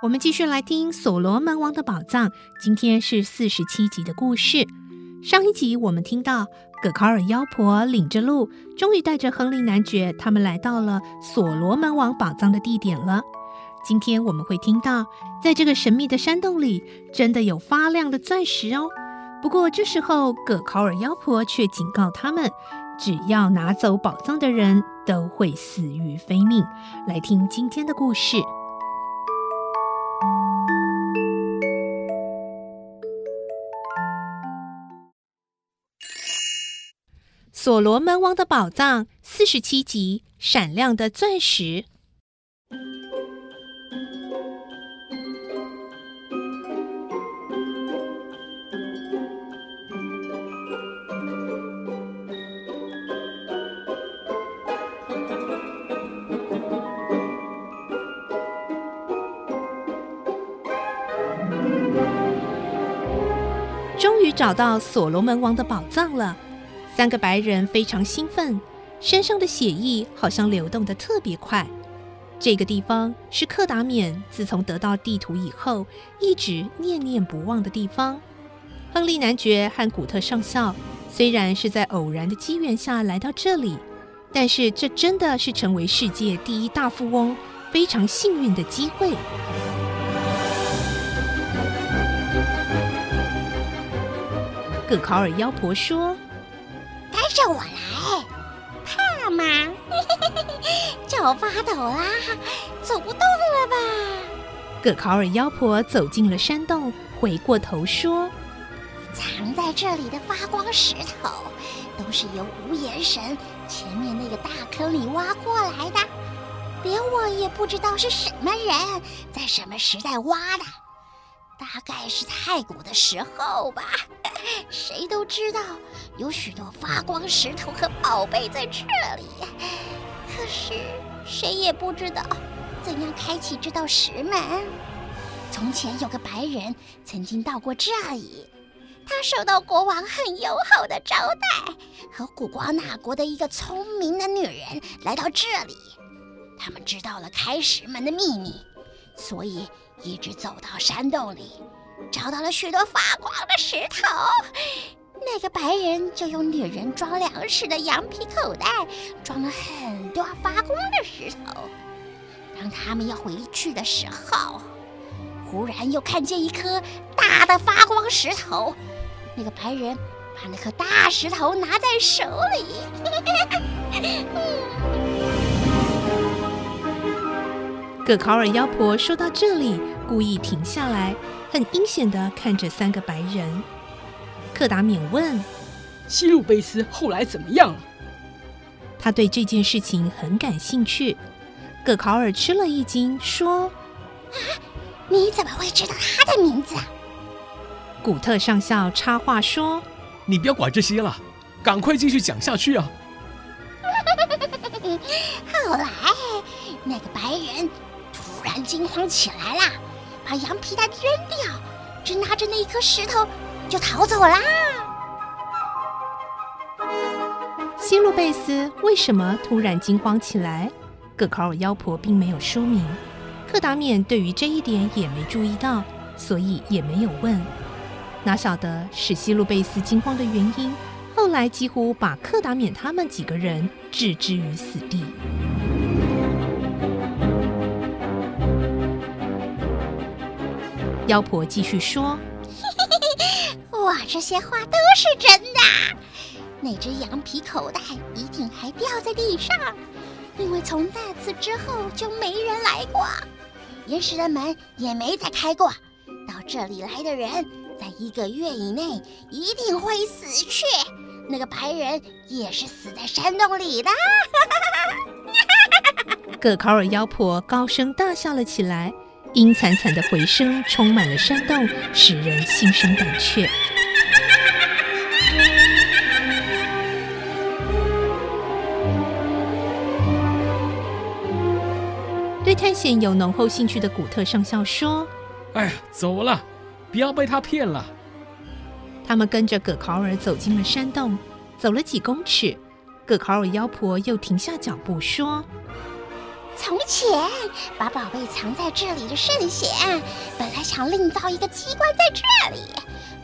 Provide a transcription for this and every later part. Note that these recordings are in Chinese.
我们继续来听《所罗门王的宝藏》。今天是四十七集的故事。上一集我们听到葛考尔妖婆领着路，终于带着亨利男爵他们来到了所罗门王宝藏的地点了。今天我们会听到，在这个神秘的山洞里，真的有发亮的钻石哦。不过这时候，葛考尔妖婆却警告他们。只要拿走宝藏的人都会死于非命。来听今天的故事，《所罗门王的宝藏》四十七集：闪亮的钻石。终于找到所罗门王的宝藏了，三个白人非常兴奋，身上的血液好像流动得特别快。这个地方是克达缅自从得到地图以后一直念念不忘的地方。亨利男爵和古特上校虽然是在偶然的机缘下来到这里，但是这真的是成为世界第一大富翁非常幸运的机会。葛考尔妖婆说：“跟着我来，怕吗？脚发抖啦，走不动了吧？”葛考尔妖婆走进了山洞，回过头说：“藏在这里的发光石头，都是由无言神前面那个大坑里挖过来的，连我也不知道是什么人在什么时代挖的。”大概是太古的时候吧，谁都知道有许多发光石头和宝贝在这里，可是谁也不知道怎样开启这道石门。从前有个白人曾经到过这里，他受到国王很友好的招待，和古光那国的一个聪明的女人来到这里，他们知道了开石门的秘密，所以。一直走到山洞里，找到了许多发光的石头。那个白人就用女人装粮食的羊皮口袋装了很多发光的石头。当他们要回去的时候，忽然又看见一颗大的发光石头。那个白人把那颗大石头拿在手里。葛考尔妖婆说到这里，故意停下来，很阴险的看着三个白人。克达免问：“西路贝斯后来怎么样了？”他对这件事情很感兴趣。葛考尔吃了一惊，说：“啊，你怎么会知道他的名字啊？”古特上校插话说：“你不要管这些了，赶快继续讲下去啊！” 后来，那个白人。突然惊慌起来啦，把羊皮袋扔掉，只拿着那一颗石头就逃走啦。西路贝斯为什么突然惊慌起来？葛考尔妖婆并没有说明，克达缅对于这一点也没注意到，所以也没有问。哪晓得使西路贝斯惊慌的原因，后来几乎把克达缅他们几个人置之于死地。妖婆继续说：“ 我这些话都是真的。那只羊皮口袋一定还掉在地上，因为从那次之后就没人来过，岩石的门也没再开过。到这里来的人，在一个月以内一定会死去。那个白人也是死在山洞里的。”葛考尔妖婆高声大笑了起来。阴惨惨的回声充满了山洞，使人心生胆怯。对探险有浓厚兴趣的古特上校说：“哎呀，走了，不要被他骗了。”他们跟着葛考尔走进了山洞，走了几公尺，葛考尔妖婆又停下脚步说。从前把宝贝藏在这里的圣贤，本来想另造一个机关在这里，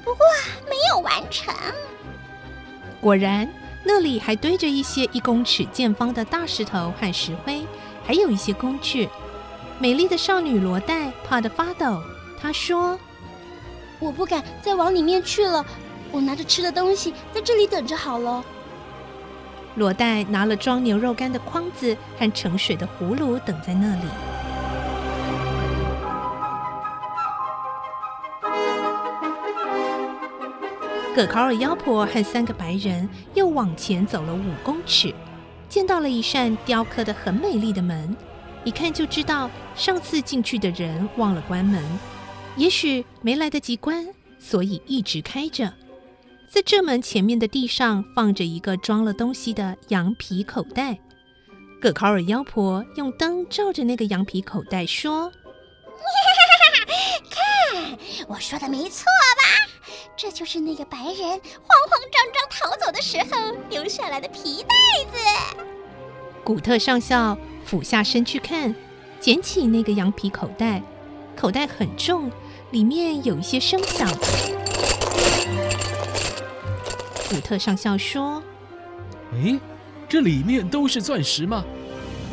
不过没有完成。果然，那里还堆着一些一公尺见方的大石头和石灰，还有一些工具。美丽的少女罗黛怕得发抖，她说：“我不敢再往里面去了，我拿着吃的东西在这里等着好了。”罗黛拿了装牛肉干的筐子和盛水的葫芦，等在那里。葛考尔妖婆和三个白人又往前走了五公尺，见到了一扇雕刻的很美丽的门，一看就知道上次进去的人忘了关门，也许没来得及关，所以一直开着。在这门前面的地上放着一个装了东西的羊皮口袋。葛考尔妖婆用灯照着那个羊皮口袋说：“看，我说的没错吧？这就是那个白人慌慌张张逃走的时候留下来的皮袋子。”古特上校俯下身去看，捡起那个羊皮口袋，口袋很重，里面有一些声响。古特上校说：“诶，这里面都是钻石吗？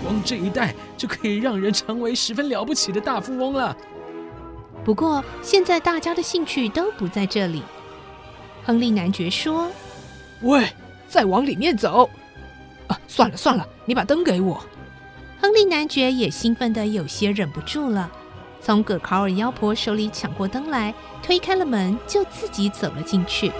光这一袋就可以让人成为十分了不起的大富翁了。”不过现在大家的兴趣都不在这里。亨利男爵说：“喂，再往里面走！啊，算了算了，你把灯给我。”亨利男爵也兴奋的有些忍不住了，从葛考尔妖婆手里抢过灯来，推开了门，就自己走了进去。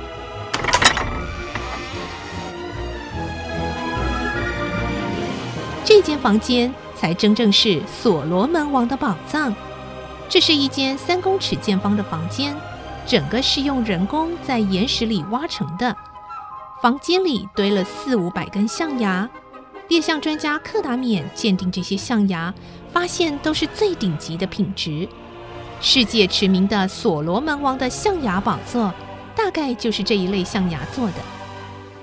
这间房间才真正是所罗门王的宝藏。这是一间三公尺见方的房间，整个是用人工在岩石里挖成的。房间里堆了四五百根象牙，猎象专家克达缅鉴定这些象牙，发现都是最顶级的品质。世界驰名的所罗门王的象牙宝座，大概就是这一类象牙做的。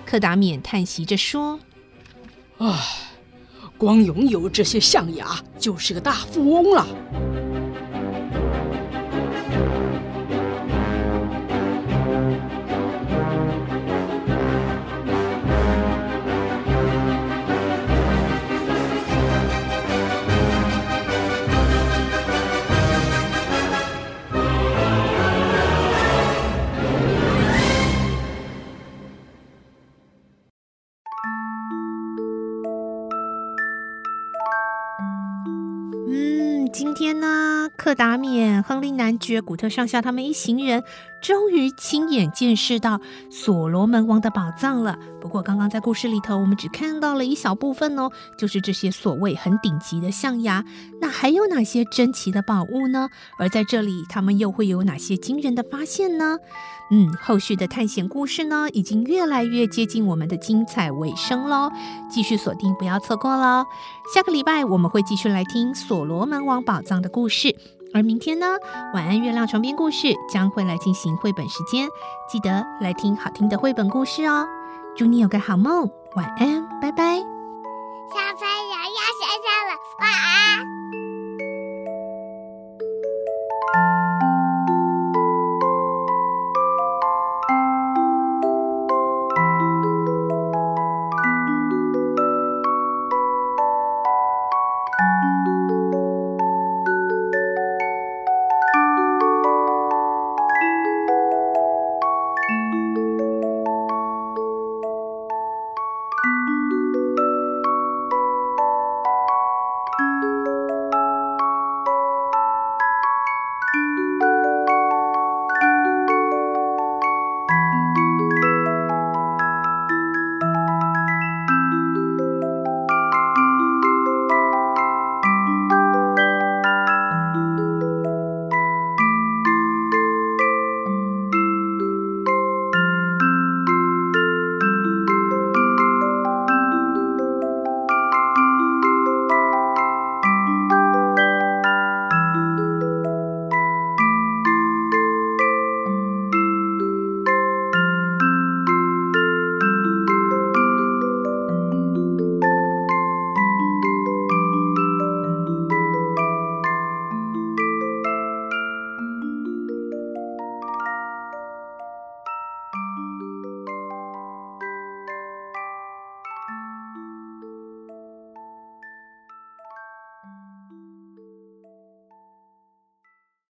克达缅叹息着说：“唉。”光拥有这些象牙，就是个大富翁了。今天呢，克达冕、亨利男爵、古特上校他们一行人终于亲眼见识到所罗门王的宝藏了。不过，刚刚在故事里头，我们只看到了一小部分哦，就是这些所谓很顶级的象牙。那还有哪些珍奇的宝物呢？而在这里，他们又会有哪些惊人的发现呢？嗯，后续的探险故事呢，已经越来越接近我们的精彩尾声喽。继续锁定，不要错过喽。下个礼拜我们会继续来听所罗门王宝藏的故事，而明天呢，晚安月亮床边故事将会来进行绘本时间，记得来听好听的绘本故事哦。祝你有个好梦，晚安，拜拜。小朋友，